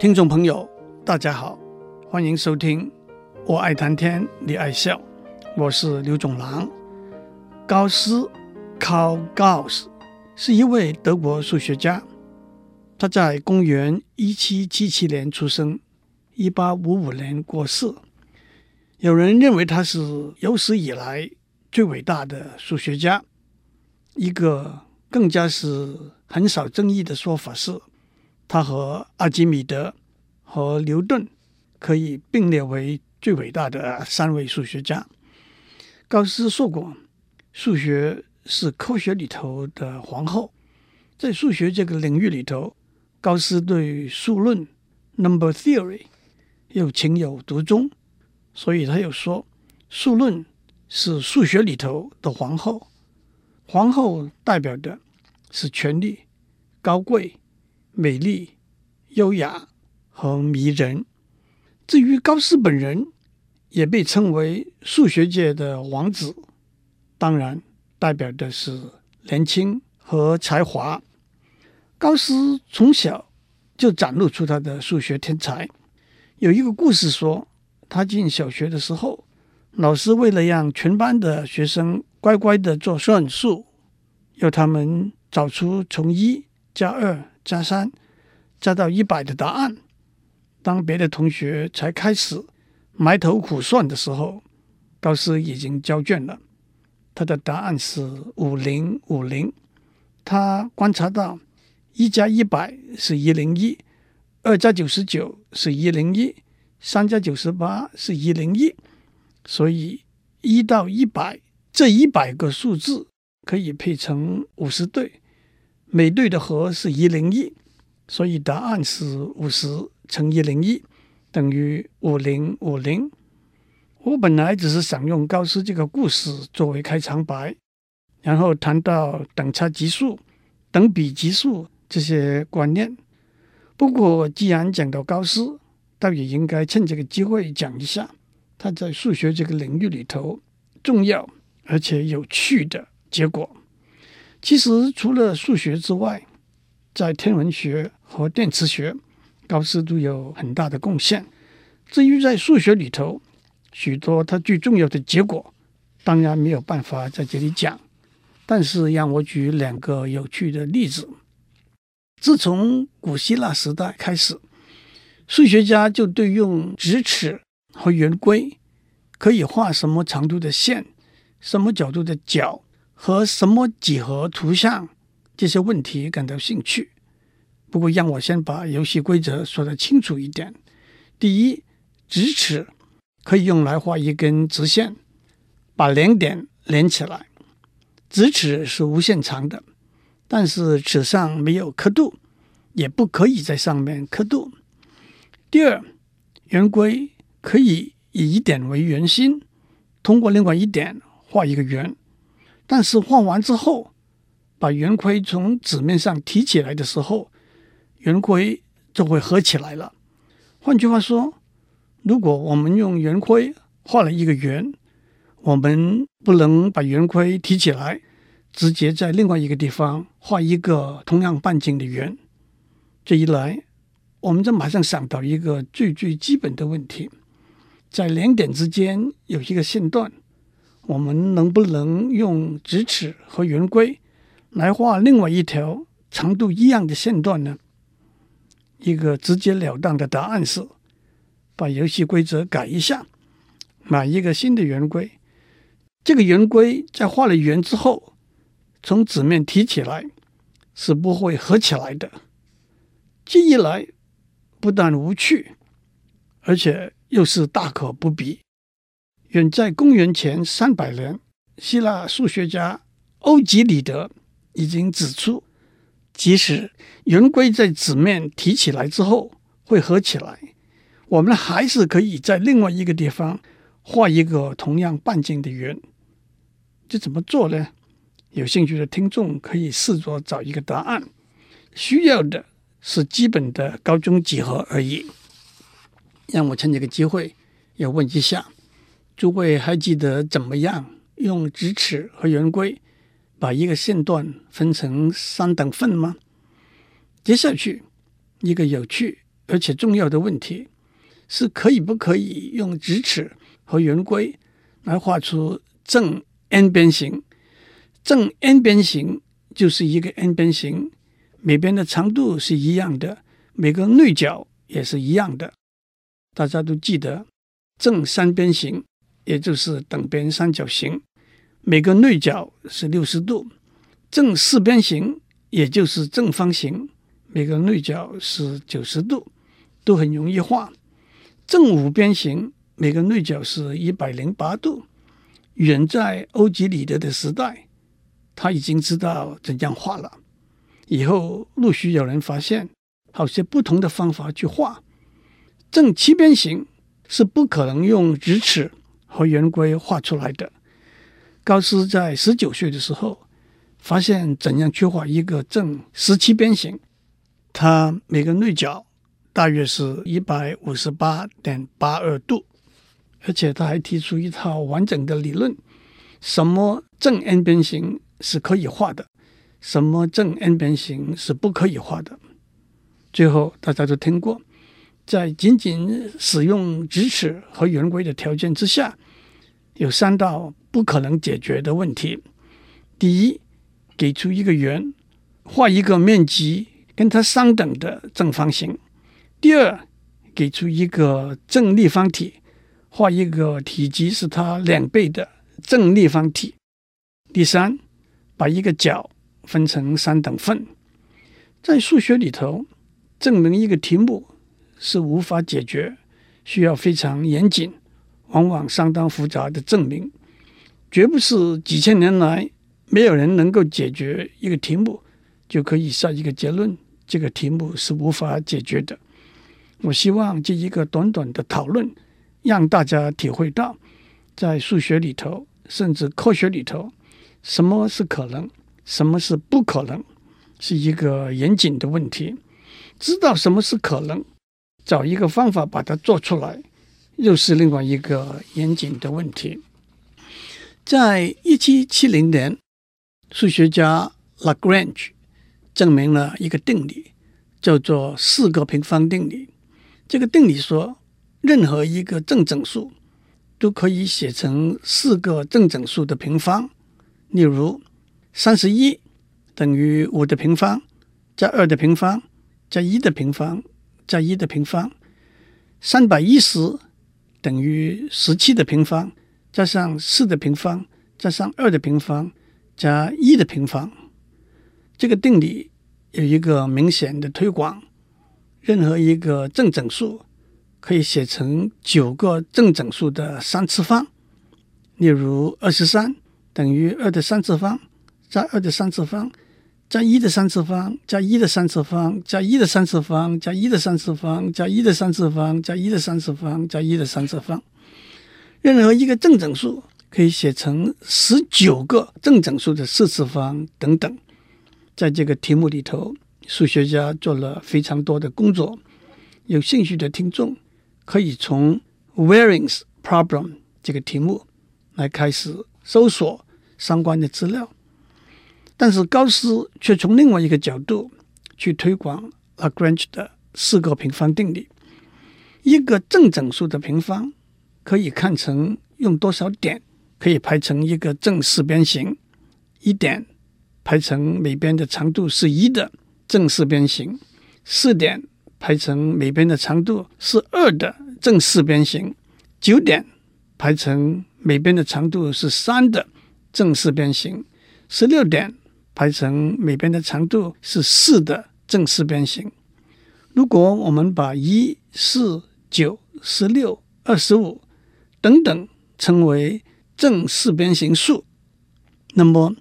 听众朋友，大家好，欢迎收听。我爱谈天，你爱笑，我是刘总郎。高斯 Carl Gauss 是一位德国数学家，他在公元一七七七年出生，一八五五年过世。有人认为他是有史以来最伟大的数学家。一个更加是很少争议的说法是，他和阿基米德和牛顿可以并列为最伟大的三位数学家。高斯说过：“数学是科学里头的皇后。”在数学这个领域里头，高斯对数论 （number theory） 又情有独钟，所以他又说：“数论是数学里头的皇后。”皇后代表的是权力、高贵、美丽、优雅和迷人。至于高斯本人，也被称为数学界的王子，当然代表的是年轻和才华。高斯从小就展露出他的数学天才。有一个故事说，他进小学的时候，老师为了让全班的学生乖乖的做算术，要他们找出从一加二加三加到一百的答案。当别的同学才开始埋头苦算的时候，高斯已经交卷了。他的答案是五零五零。他观察到一加一百是一零一，二加九十九是一零一，三加九十八是一零一。所以一到一百这一百个数字。可以配成五十对，每对的和是一零一，所以答案是五十乘一零一等于五零五零。我本来只是想用高斯这个故事作为开场白，然后谈到等差级数、等比级数这些观念。不过既然讲到高斯，倒也应该趁这个机会讲一下他在数学这个领域里头重要而且有趣的。结果，其实除了数学之外，在天文学和电磁学，高斯都有很大的贡献。至于在数学里头，许多他最重要的结果，当然没有办法在这里讲。但是让我举两个有趣的例子。自从古希腊时代开始，数学家就对用直尺和圆规可以画什么长度的线、什么角度的角。和什么几何图像这些问题感到兴趣。不过，让我先把游戏规则说得清楚一点。第一，直尺可以用来画一根直线，把两点连起来。直尺是无限长的，但是尺上没有刻度，也不可以在上面刻度。第二，圆规可以以一点为圆心，通过另外一点画一个圆。但是画完之后，把圆规从纸面上提起来的时候，圆规就会合起来了。换句话说，如果我们用圆规画了一个圆，我们不能把圆规提起来，直接在另外一个地方画一个同样半径的圆。这一来，我们就马上想到一个最最基本的问题：在两点之间有一个线段。我们能不能用直尺和圆规来画另外一条长度一样的线段呢？一个直截了当的答案是：把游戏规则改一下，买一个新的圆规。这个圆规在画了圆之后，从纸面提起来是不会合起来的。这一来不但无趣，而且又是大可不必。远在公元前三百年，希腊数学家欧几里得已经指出，即使圆规在纸面提起来之后会合起来，我们还是可以在另外一个地方画一个同样半径的圆。这怎么做呢？有兴趣的听众可以试着找一个答案。需要的是基本的高中几何而已。让我趁这个机会要问一下。诸位还记得怎么样用直尺和圆规把一个线段分成三等份吗？接下去，一个有趣而且重要的问题是：可以不可以用直尺和圆规来画出正 n 边形？正 n 边形就是一个 n 边形，每边的长度是一样的，每个内角也是一样的。大家都记得，正三边形也就是等边三角形，每个内角是六十度；正四边形也就是正方形，每个内角是九十度，都很容易画。正五边形每个内角是一百零八度。远在欧几里得的时代，他已经知道怎样画了。以后陆续有人发现好些不同的方法去画。正七边形是不可能用直尺和圆规画出来的。高斯在十九岁的时候发现怎样去画一个正十七边形，它每个内角大约是一百五十八点八二度，而且他还提出一套完整的理论：什么正 n 边形是可以画的，什么正 n 边形是不可以画的。最后大家都听过。在仅仅使用直尺和圆规的条件之下，有三道不可能解决的问题：第一，给出一个圆，画一个面积跟它相等的正方形；第二，给出一个正立方体，画一个体积是它两倍的正立方体；第三，把一个角分成三等份。在数学里头，证明一个题目。是无法解决，需要非常严谨，往往相当复杂的证明，绝不是几千年来没有人能够解决一个题目就可以下一个结论，这个题目是无法解决的。我希望这一个短短的讨论，让大家体会到，在数学里头，甚至科学里头，什么是可能，什么是不可能，是一个严谨的问题。知道什么是可能。找一个方法把它做出来，又是另外一个严谨的问题。在一七七零年，数学家 Lagrange 证明了一个定理，叫做四个平方定理。这个定理说，任何一个正整数都可以写成四个正整数的平方。例如，三十一等于五的平方加二的平方加一的平方。加一的平方，三百一十等于十七的平方，加上四的平方，加上二的平方，加一的平方。这个定理有一个明显的推广：任何一个正整数可以写成九个正整数的三次方。例如，二十三等于二的三次方，加二的三次方。加一的三次方，加一的三次方，加一的三次方，加一的三次方，加一的三次方，加一的三次方，加一的三次方。任何一个正整数可以写成十九个正整数的四次方等等。在这个题目里头，数学家做了非常多的工作。有兴趣的听众可以从 Waring's Problem 这个题目来开始搜索相关的资料。但是高斯却从另外一个角度去推广 Lagrange 的四个平方定理。一个正整数的平方可以看成用多少点可以排成一个正四边形，一点排成每边的长度是一的正四边形，四点排成每边的长度是二的正四边形，九点排成每边的长度是三的正四边形，十六点。排成每边的长度是四的正四边形。如果我们把一、四、九、十六、二十五等等称为正四边形数，那么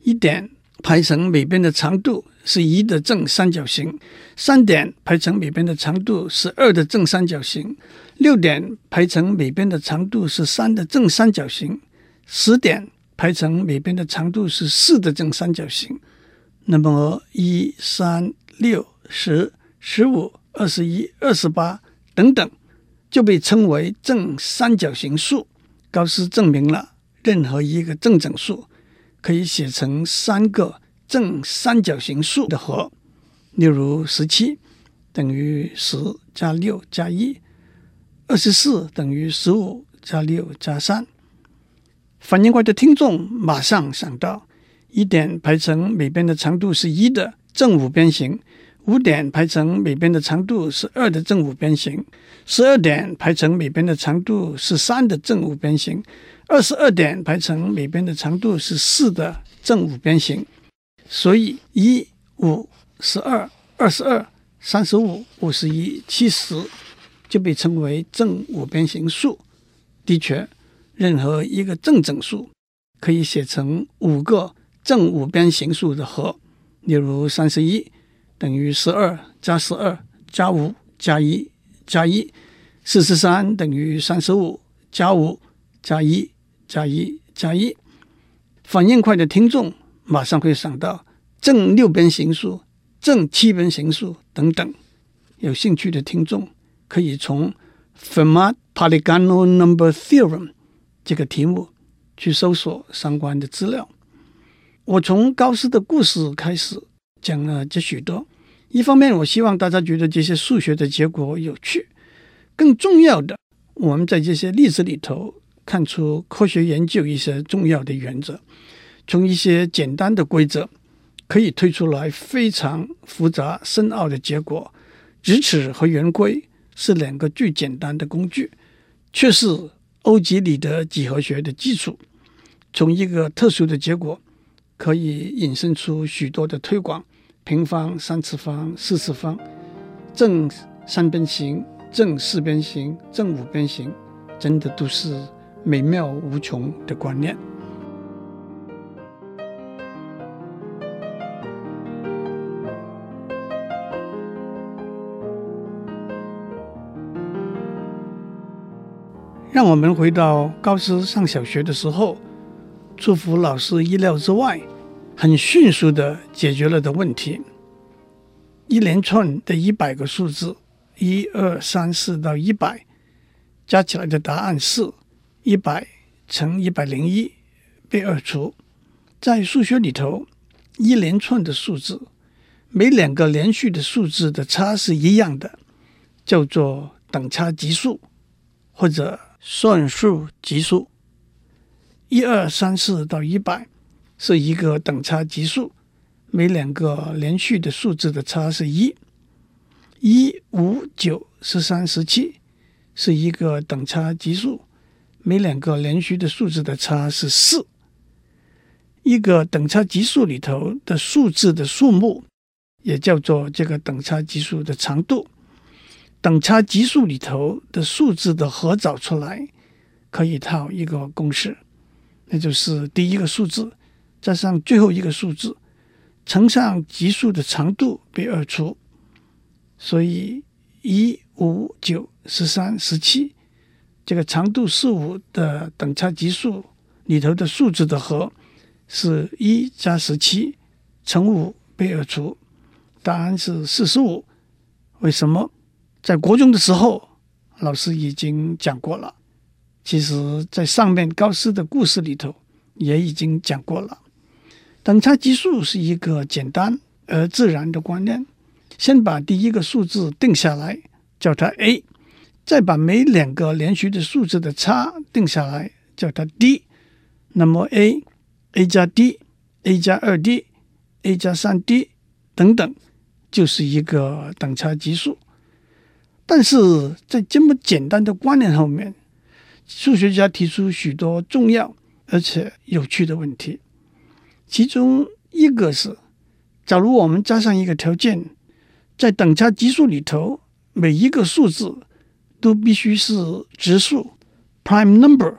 一点排成每边的长度是一的正三角形，三点排成每边的长度是二的正三角形，六点排成每边的长度是三的正三角形，十点。排成每边的长度是四的正三角形，那么一、三、六、十、十五、二十一、二十八等等就被称为正三角形数。高斯证明了任何一个正整数可以写成三个正三角形数的和。例如，十七等于十加六加一，二十四等于十五加六加三。反应快的听众马上想到，一点排成每边的长度是一的正五边形，五点排成每边的长度是二的正五边形，十二点排成每边的长度是三的正五边形，二十二点排成每边的长度是四的正五边形。所以一、五、十二、二十二、三十五、五十一、七十就被称为正五边形数。的确。任何一个正整数可以写成五个正五边形数的和，例如三十一等于十二加十二加五加一加一，四十三等于三十五加五加一加一加一。反应快的听众马上会想到正六边形数、正七边形数等等。有兴趣的听众可以从 Fermat Polygonal Number Theorem。这个题目去搜索相关的资料。我从高斯的故事开始讲了这许多。一方面，我希望大家觉得这些数学的结果有趣；更重要的，我们在这些例子里头看出科学研究一些重要的原则。从一些简单的规则可以推出来非常复杂深奥的结果。直尺和圆规是两个最简单的工具，却是。欧几里得几何学的基础，从一个特殊的结果可以引申出许多的推广：平方、三次方、四次方、正三边形、正四边形、正五边形，真的都是美妙无穷的观念。让我们回到高斯上小学的时候，出乎老师意料之外，很迅速地解决了的问题。一连串的一百个数字，一二三四到一百，加起来的答案是一百乘一百零一被二除。在数学里头，一连串的数字，每两个连续的数字的差是一样的，叫做等差级数，或者。算术级数，一二三四到一百是一个等差级数，每两个连续的数字的差是一。一五九十三十七是一个等差级数，每两个连续的数字的差是四。一个等差级数里头的数字的数目，也叫做这个等差级数的长度。等差级数里头的数字的和找出来，可以套一个公式，那就是第一个数字加上最后一个数字乘上级数的长度被二除。所以一五九十三十七这个长度是五的等差级数里头的数字的和是一加十七乘五被二除，答案是四十五。为什么？在国中的时候，老师已经讲过了。其实，在上面高斯的故事里头也已经讲过了。等差级数是一个简单而自然的观念。先把第一个数字定下来，叫它 a；再把每两个连续的数字的差定下来，叫它 d。那么 a、a 加 d、a 加二 d、a 加三 d 等等，就是一个等差级数。但是在这么简单的观念后面，数学家提出许多重要而且有趣的问题。其中一个是，假如我们加上一个条件，在等差级数里头，每一个数字都必须是质数 （prime number）。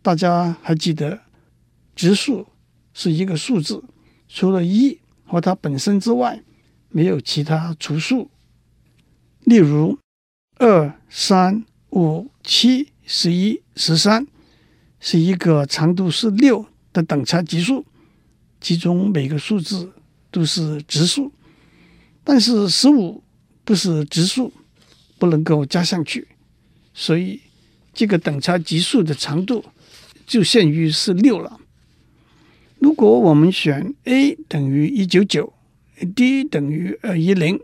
大家还记得，质数是一个数字，除了一和它本身之外，没有其他除数。例如，二、三、五、七、十一、十三是一个长度是六的等差级数，其中每个数字都是质数，但是十五不是质数，不能够加上去，所以这个等差级数的长度就限于是六了。如果我们选 a 等于一九九，d 等于二一零，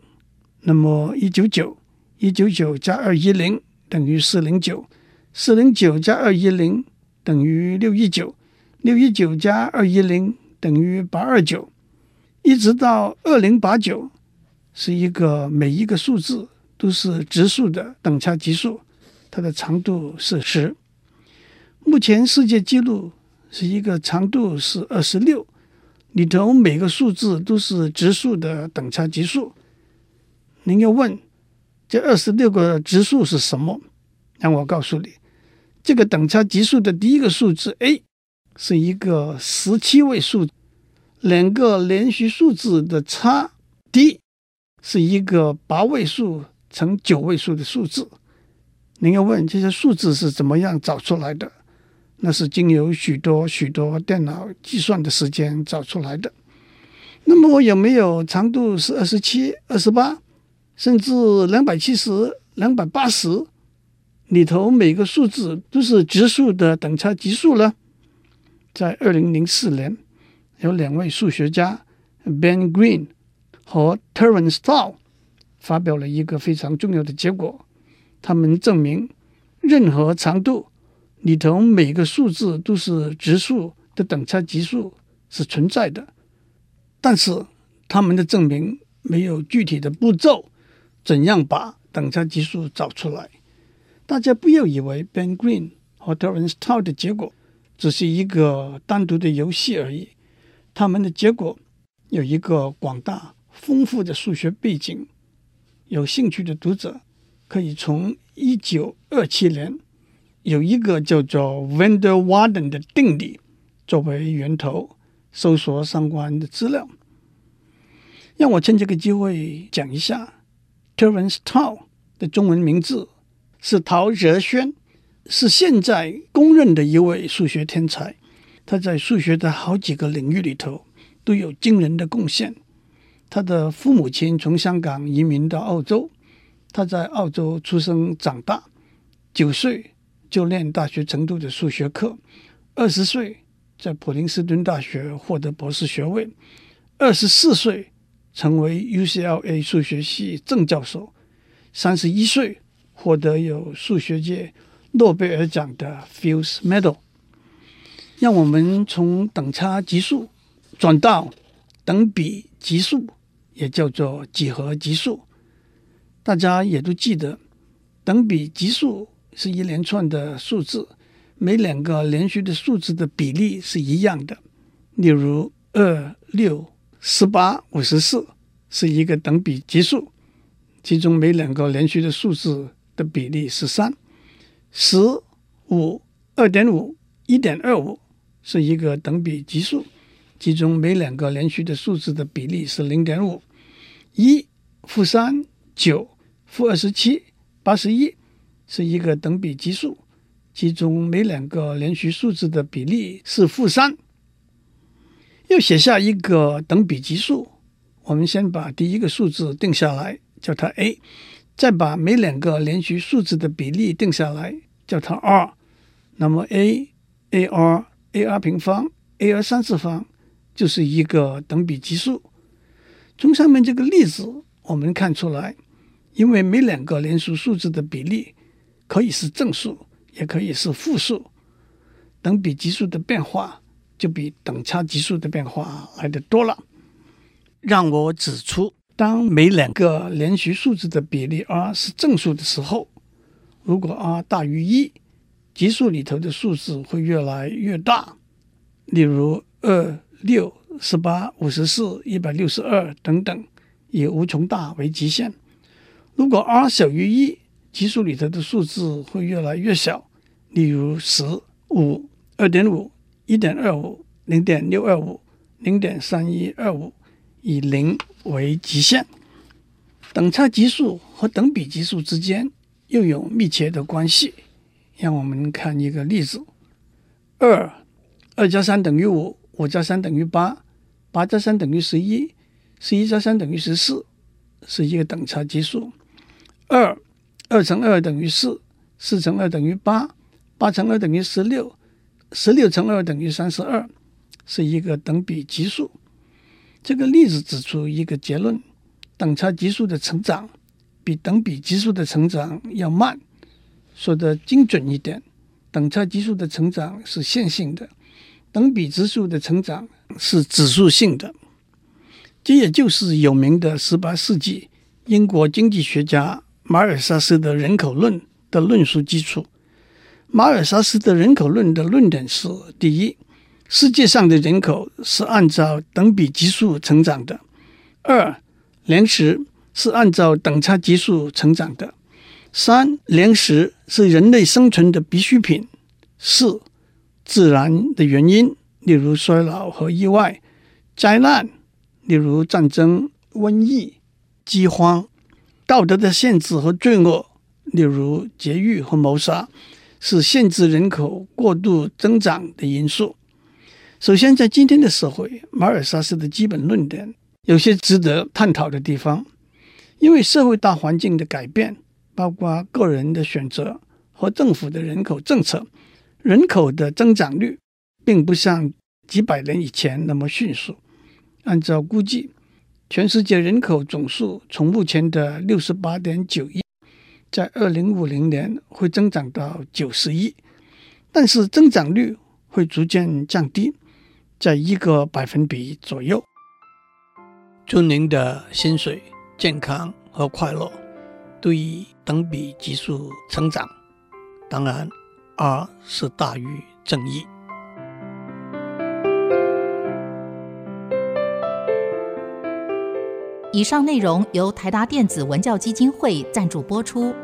那么一九九，一九九加二一零等于四零九，四零九加二一零等于六一九，六一九加二一零等于八二九，一直到二零八九，是一个每一个数字都是质数的等差级数，它的长度是十。目前世界纪录是一个长度是二十六，里头每个数字都是质数的等差级数。您要问这二十六个质数是什么？让我告诉你，这个等差级数的第一个数字 a 是一个十七位数，两个连续数字的差 d 是一个八位数乘九位数的数字。您要问这些数字是怎么样找出来的？那是经由许多许多电脑计算的时间找出来的。那么我有没有长度是二十七、二十八？甚至两百七十、两百八十里头，每个数字都是质数的等差级数了。在二零零四年，有两位数学家 Ben Green 和 Terence Tao 发表了一个非常重要的结果。他们证明，任何长度里头每个数字都是质数的等差级数是存在的。但是他们的证明没有具体的步骤。怎样把等差级数找出来？大家不要以为 Ben Green 和 Terence Tao 的结果只是一个单独的游戏而已。他们的结果有一个广大丰富的数学背景。有兴趣的读者可以从一九二七年有一个叫做 Van der Waden 的定理作为源头搜索相关的资料。让我趁这个机会讲一下。Terence Tao 的中文名字是陶哲轩，是现在公认的一位数学天才。他在数学的好几个领域里头都有惊人的贡献。他的父母亲从香港移民到澳洲，他在澳洲出生长大，九岁就念大学程度的数学课，二十岁在普林斯顿大学获得博士学位，二十四岁。成为 UCLA 数学系正教授，三十一岁获得有数学界诺贝尔奖的 Fields Medal。让我们从等差级数转到等比级数，也叫做几何级数。大家也都记得，等比级数是一连串的数字，每两个连续的数字的比例是一样的。例如二六。十八、五十四是一个等比级数，其中每两个连续的数字的比例是三。十五、二点五、一点二五是一个等比级数，其中每两个连续的数字的比例是零点五。一、负三、九、负二十七、八十一是一个等比级数，其中每两个连续数字的比例是负三。又写下一个等比级数，我们先把第一个数字定下来，叫它 a，再把每两个连续数字的比例定下来，叫它 r。那么 a、ar、ar 平方、ar 三次方就是一个等比级数。从上面这个例子我们看出来，因为每两个连续数字的比例可以是正数，也可以是负数，等比级数的变化。就比等差级数的变化来得多了。让我指出，当每两个连续数字的比例 r 是正数的时候，如果 r 大于一，级数里头的数字会越来越大。例如二、六、十八、五十四、一百六十二等等，以无穷大为极限。如果 r 小于一，级数里头的数字会越来越小。例如十、五、二点五。一点二五、零点六二五、零点三一二五，以零为极限。等差级数和等比级数之间又有密切的关系。让我们看一个例子：二，二加三等于五，五加三等于八，八加三等于十一，十一加三等于十四，是一个等差级数。二，二乘二等于四，四乘二等于八，八乘二等于十六。十六乘二等于三十二，是一个等比级数。这个例子指出一个结论：等差级数的成长比等比级数的成长要慢。说得精准一点，等差级数的成长是线性的，等比级数的成长是指数性的。这也就是有名的十八世纪英国经济学家马尔萨斯的人口论的论述基础。马尔萨斯的人口论的论点是：第一，世界上的人口是按照等比级数成长的；二，粮食是按照等差级数成长的；三，粮食是人类生存的必需品；四，自然的原因，例如衰老和意外；灾难。例如战争、瘟疫、饥荒；道德的限制和罪恶，例如劫狱和谋杀，是限制人口过度增长的因素。首先，在今天的社会，马尔萨斯的基本论点有些值得探讨的地方，因为社会大环境的改变，包括个人的选择和政府的人口政策，人口的增长率并不像几百年以前那么迅速。按照估计，全世界人口总数从目前的六十八点九亿，在二零五零年会增长到九十亿，但是增长率会逐渐降低，在一个百分比左右。祝您的薪水、健康和快乐都以等比级数成长，当然，R 是大于正义。以上内容由台达电子文教基金会赞助播出。